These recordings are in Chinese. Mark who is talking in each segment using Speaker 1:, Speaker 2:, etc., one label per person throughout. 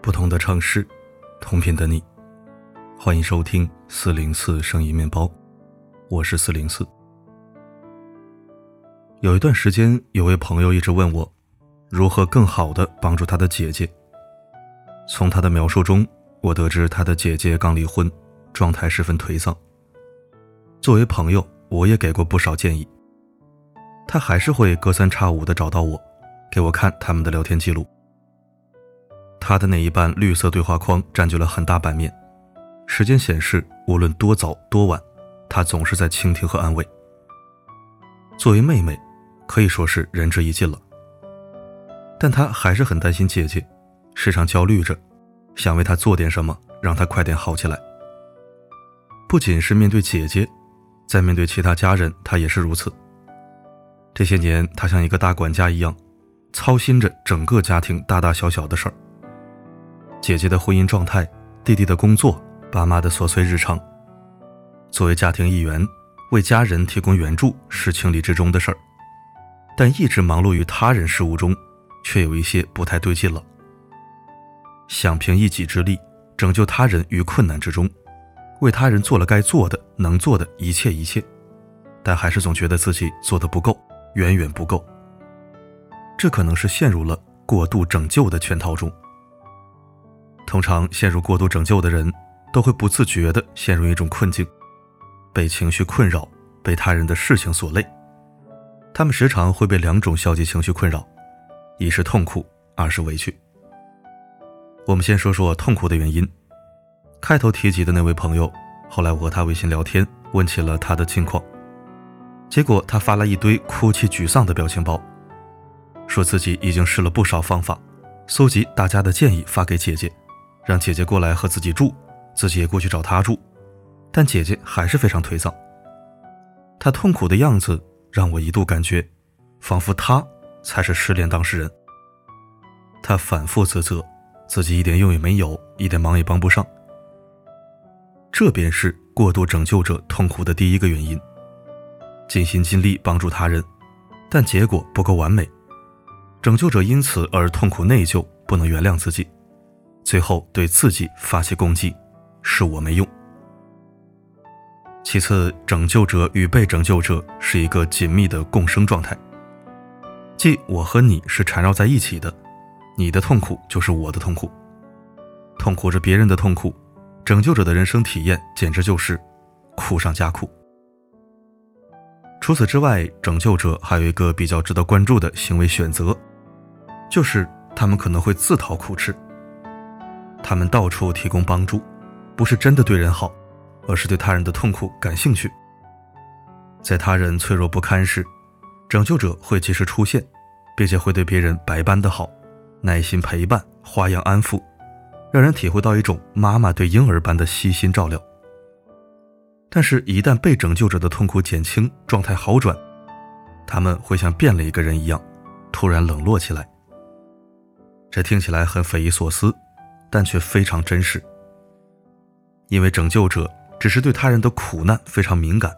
Speaker 1: 不同的城市，同频的你，欢迎收听四零四生意面包，我是四零四。有一段时间，有位朋友一直问我，如何更好的帮助他的姐姐。从他的描述中，我得知他的姐姐刚离婚，状态十分颓丧。作为朋友，我也给过不少建议。他还是会隔三差五的找到我，给我看他们的聊天记录。他的那一半绿色对话框占据了很大版面，时间显示，无论多早多晚，他总是在倾听和安慰。作为妹妹。可以说是仁至义尽了，但他还是很担心姐姐，时常焦虑着，想为他做点什么，让他快点好起来。不仅是面对姐姐，在面对其他家人，他也是如此。这些年，他像一个大管家一样，操心着整个家庭大大小小的事儿。姐姐的婚姻状态，弟弟的工作，爸妈的琐碎日常，作为家庭一员，为家人提供援助是情理之中的事儿。但一直忙碌于他人事务中，却有一些不太对劲了。想凭一己之力拯救他人于困难之中，为他人做了该做的、能做的一切一切，但还是总觉得自己做的不够，远远不够。这可能是陷入了过度拯救的圈套中。通常陷入过度拯救的人，都会不自觉地陷入一种困境，被情绪困扰，被他人的事情所累。他们时常会被两种消极情绪困扰，一是痛苦，二是委屈。我们先说说痛苦的原因。开头提及的那位朋友，后来我和他微信聊天，问起了他的近况，结果他发了一堆哭泣沮丧的表情包，说自己已经试了不少方法，搜集大家的建议发给姐姐，让姐姐过来和自己住，自己也过去找他住，但姐姐还是非常颓丧。他痛苦的样子。让我一度感觉，仿佛他才是失恋当事人。他反复自责，自己一点用也没有，一点忙也帮不上。这便是过度拯救者痛苦的第一个原因。尽心尽力帮助他人，但结果不够完美，拯救者因此而痛苦内疚，不能原谅自己，最后对自己发起攻击，是我没用。其次，拯救者与被拯救者是一个紧密的共生状态，即我和你是缠绕在一起的，你的痛苦就是我的痛苦，痛苦着别人的痛苦，拯救者的人生体验简直就是苦上加苦。除此之外，拯救者还有一个比较值得关注的行为选择，就是他们可能会自讨苦吃，他们到处提供帮助，不是真的对人好。而是对他人的痛苦感兴趣，在他人脆弱不堪时，拯救者会及时出现，并且会对别人百般的好，耐心陪伴，花样安抚，让人体会到一种妈妈对婴儿般的细心照料。但是，一旦被拯救者的痛苦减轻，状态好转，他们会像变了一个人一样，突然冷落起来。这听起来很匪夷所思，但却非常真实，因为拯救者。只是对他人的苦难非常敏感，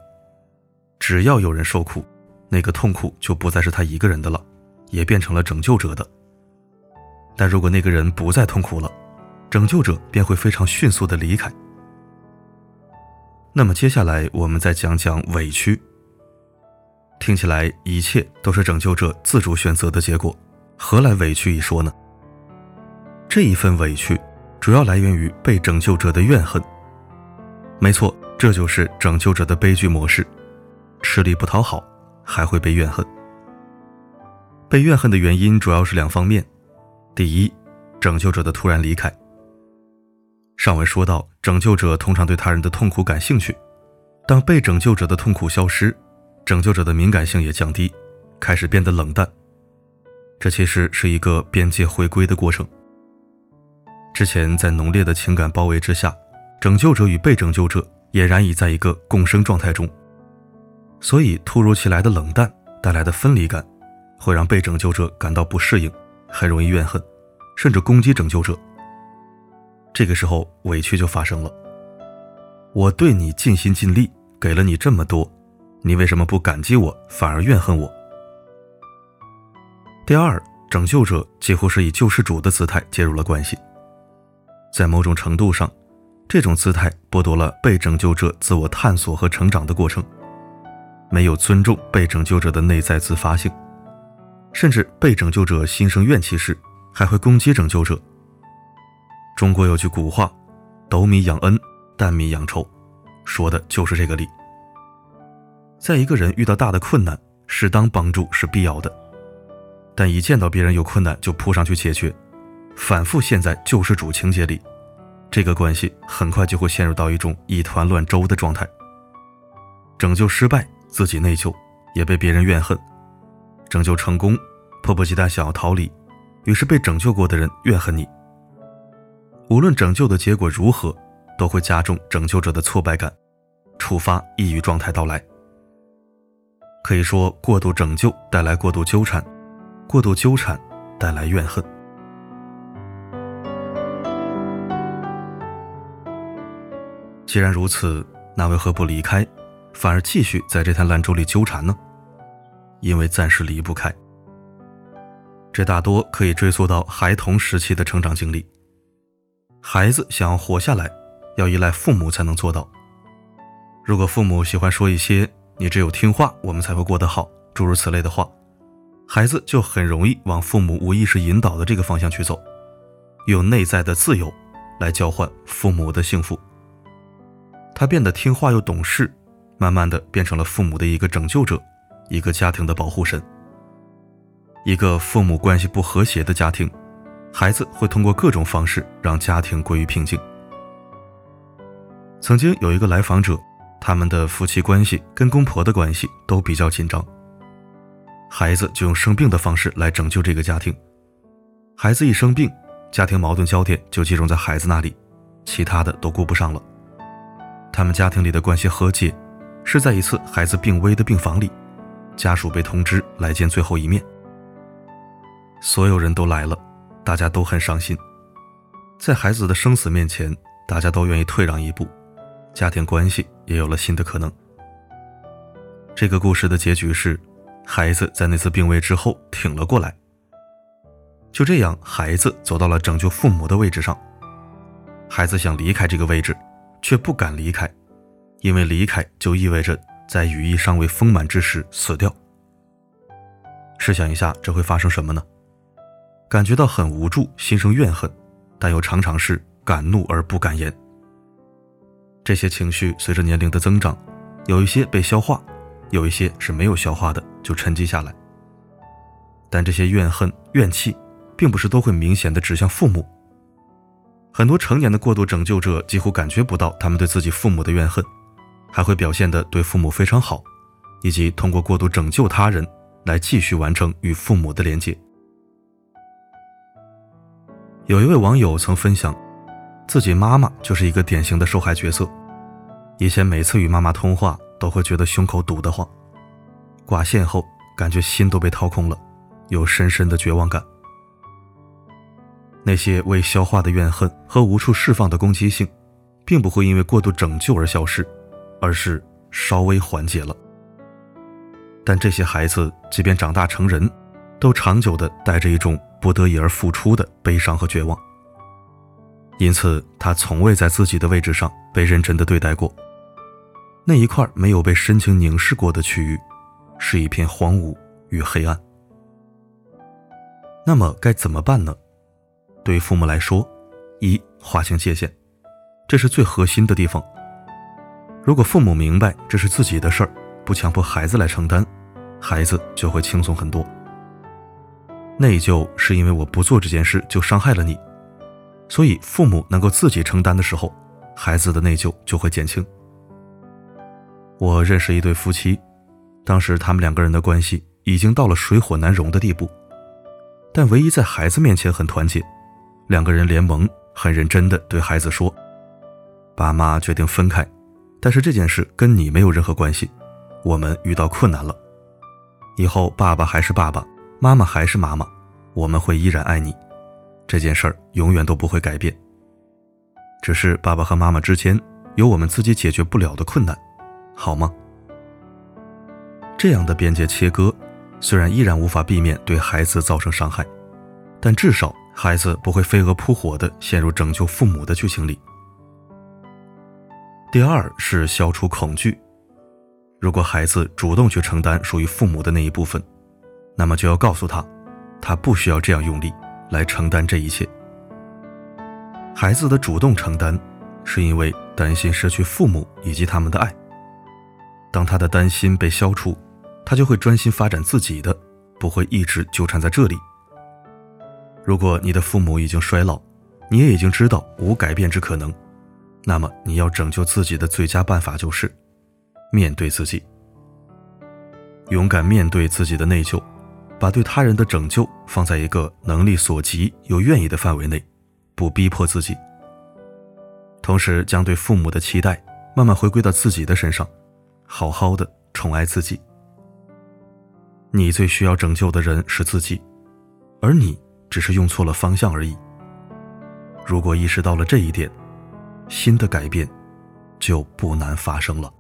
Speaker 1: 只要有人受苦，那个痛苦就不再是他一个人的了，也变成了拯救者的。但如果那个人不再痛苦了，拯救者便会非常迅速的离开。那么接下来我们再讲讲委屈。听起来一切都是拯救者自主选择的结果，何来委屈一说呢？这一份委屈，主要来源于被拯救者的怨恨。没错，这就是拯救者的悲剧模式：吃力不讨好，还会被怨恨。被怨恨的原因主要是两方面：第一，拯救者的突然离开。上文说到，拯救者通常对他人的痛苦感兴趣，当被拯救者的痛苦消失，拯救者的敏感性也降低，开始变得冷淡。这其实是一个边界回归的过程。之前在浓烈的情感包围之下。拯救者与被拯救者俨然已在一个共生状态中，所以突如其来的冷淡带来的分离感，会让被拯救者感到不适应，很容易怨恨，甚至攻击拯救者。这个时候委屈就发生了。我对你尽心尽力，给了你这么多，你为什么不感激我，反而怨恨我？第二，拯救者几乎是以救世主的姿态介入了关系，在某种程度上，这种姿态剥夺了被拯救者自我探索和成长的过程，没有尊重被拯救者的内在自发性，甚至被拯救者心生怨气时，还会攻击拯救者。中国有句古话：“斗米养恩，担米养仇”，说的就是这个理。在一个人遇到大的困难，适当帮助是必要的，但一见到别人有困难就扑上去解决，反复陷在救世主情节里，这个关系很快就会陷入到一种一团乱粥的状态。拯救失败，自己内疚，也被别人怨恨；拯救成功，迫不及待想要逃离，于是被拯救过的人怨恨你。无论拯救的结果如何，都会加重拯救者的挫败感，触发抑郁状态到来。可以说，过度拯救带来过度纠缠，过度纠缠带来怨恨。既然如此，那为何不离开，反而继续在这滩烂粥里纠缠呢？因为暂时离不开。这大多可以追溯到孩童时期的成长经历。孩子想要活下来，要依赖父母才能做到。如果父母喜欢说一些“你只有听话，我们才会过得好”诸如此类的话，孩子就很容易往父母无意识引导的这个方向去走，用内在的自由来交换父母的幸福。他变得听话又懂事，慢慢的变成了父母的一个拯救者，一个家庭的保护神。一个父母关系不和谐的家庭。孩子会通过各种方式让家庭归于平静。曾经有一个来访者，他们的夫妻关系跟公婆的关系都比较紧张，孩子就用生病的方式来拯救这个家庭。孩子一生病，家庭矛盾焦点就集中在孩子那里，其他的都顾不上了。他们家庭里的关系和解，是在一次孩子病危的病房里，家属被通知来见最后一面，所有人都来了。大家都很伤心，在孩子的生死面前，大家都愿意退让一步，家庭关系也有了新的可能。这个故事的结局是，孩子在那次病危之后挺了过来。就这样，孩子走到了拯救父母的位置上。孩子想离开这个位置，却不敢离开，因为离开就意味着在羽翼尚未丰满之时死掉。试想一下，这会发生什么呢？感觉到很无助，心生怨恨，但又常常是敢怒而不敢言。这些情绪随着年龄的增长，有一些被消化，有一些是没有消化的，就沉积下来。但这些怨恨、怨气，并不是都会明显的指向父母。很多成年的过度拯救者几乎感觉不到他们对自己父母的怨恨，还会表现的对父母非常好，以及通过过度拯救他人来继续完成与父母的连接。有一位网友曾分享，自己妈妈就是一个典型的受害角色。以前每次与妈妈通话，都会觉得胸口堵得慌，挂线后感觉心都被掏空了，有深深的绝望感。那些未消化的怨恨和无处释放的攻击性，并不会因为过度拯救而消失，而是稍微缓解了。但这些孩子，即便长大成人，都长久的带着一种。不得已而付出的悲伤和绝望，因此他从未在自己的位置上被认真的对待过。那一块没有被深情凝视过的区域，是一片荒芜与黑暗。那么该怎么办呢？对父母来说，一划清界限，这是最核心的地方。如果父母明白这是自己的事儿，不强迫孩子来承担，孩子就会轻松很多。内疚是因为我不做这件事就伤害了你，所以父母能够自己承担的时候，孩子的内疚就会减轻。我认识一对夫妻，当时他们两个人的关系已经到了水火难容的地步，但唯一在孩子面前很团结，两个人联盟，很认真的对孩子说：“爸妈决定分开，但是这件事跟你没有任何关系，我们遇到困难了，以后爸爸还是爸爸。”妈妈还是妈妈，我们会依然爱你，这件事儿永远都不会改变。只是爸爸和妈妈之间有我们自己解决不了的困难，好吗？这样的边界切割，虽然依然无法避免对孩子造成伤害，但至少孩子不会飞蛾扑火的陷入拯救父母的剧情里。第二是消除恐惧。如果孩子主动去承担属于父母的那一部分，那么就要告诉他，他不需要这样用力来承担这一切。孩子的主动承担，是因为担心失去父母以及他们的爱。当他的担心被消除，他就会专心发展自己的，不会一直纠缠在这里。如果你的父母已经衰老，你也已经知道无改变之可能，那么你要拯救自己的最佳办法就是。面对自己，勇敢面对自己的内疚，把对他人的拯救放在一个能力所及又愿意的范围内，不逼迫自己。同时，将对父母的期待慢慢回归到自己的身上，好好的宠爱自己。你最需要拯救的人是自己，而你只是用错了方向而已。如果意识到了这一点，新的改变就不难发生了。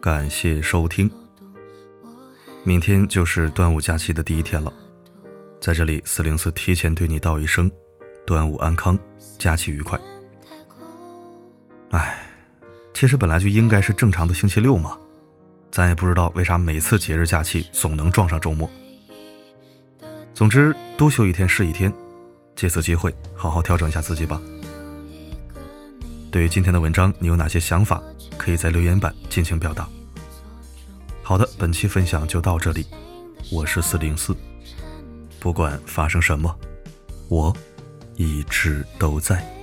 Speaker 1: 感谢收听。明天就是端午假期的第一天了，在这里四零四提前对你道一声端午安康，假期愉快。哎，其实本来就应该是正常的星期六嘛，咱也不知道为啥每次节日假期总能撞上周末。总之，多休一天是一天，借此机会好好调整一下自己吧。对于今天的文章，你有哪些想法？可以在留言板尽情表达。好的，本期分享就到这里，我是四零四，不管发生什么，我一直都在。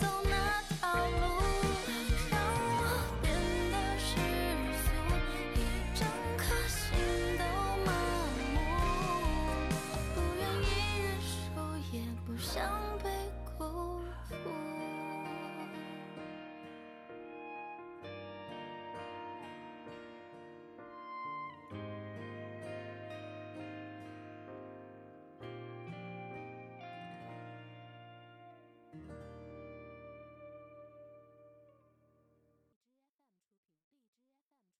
Speaker 2: そんな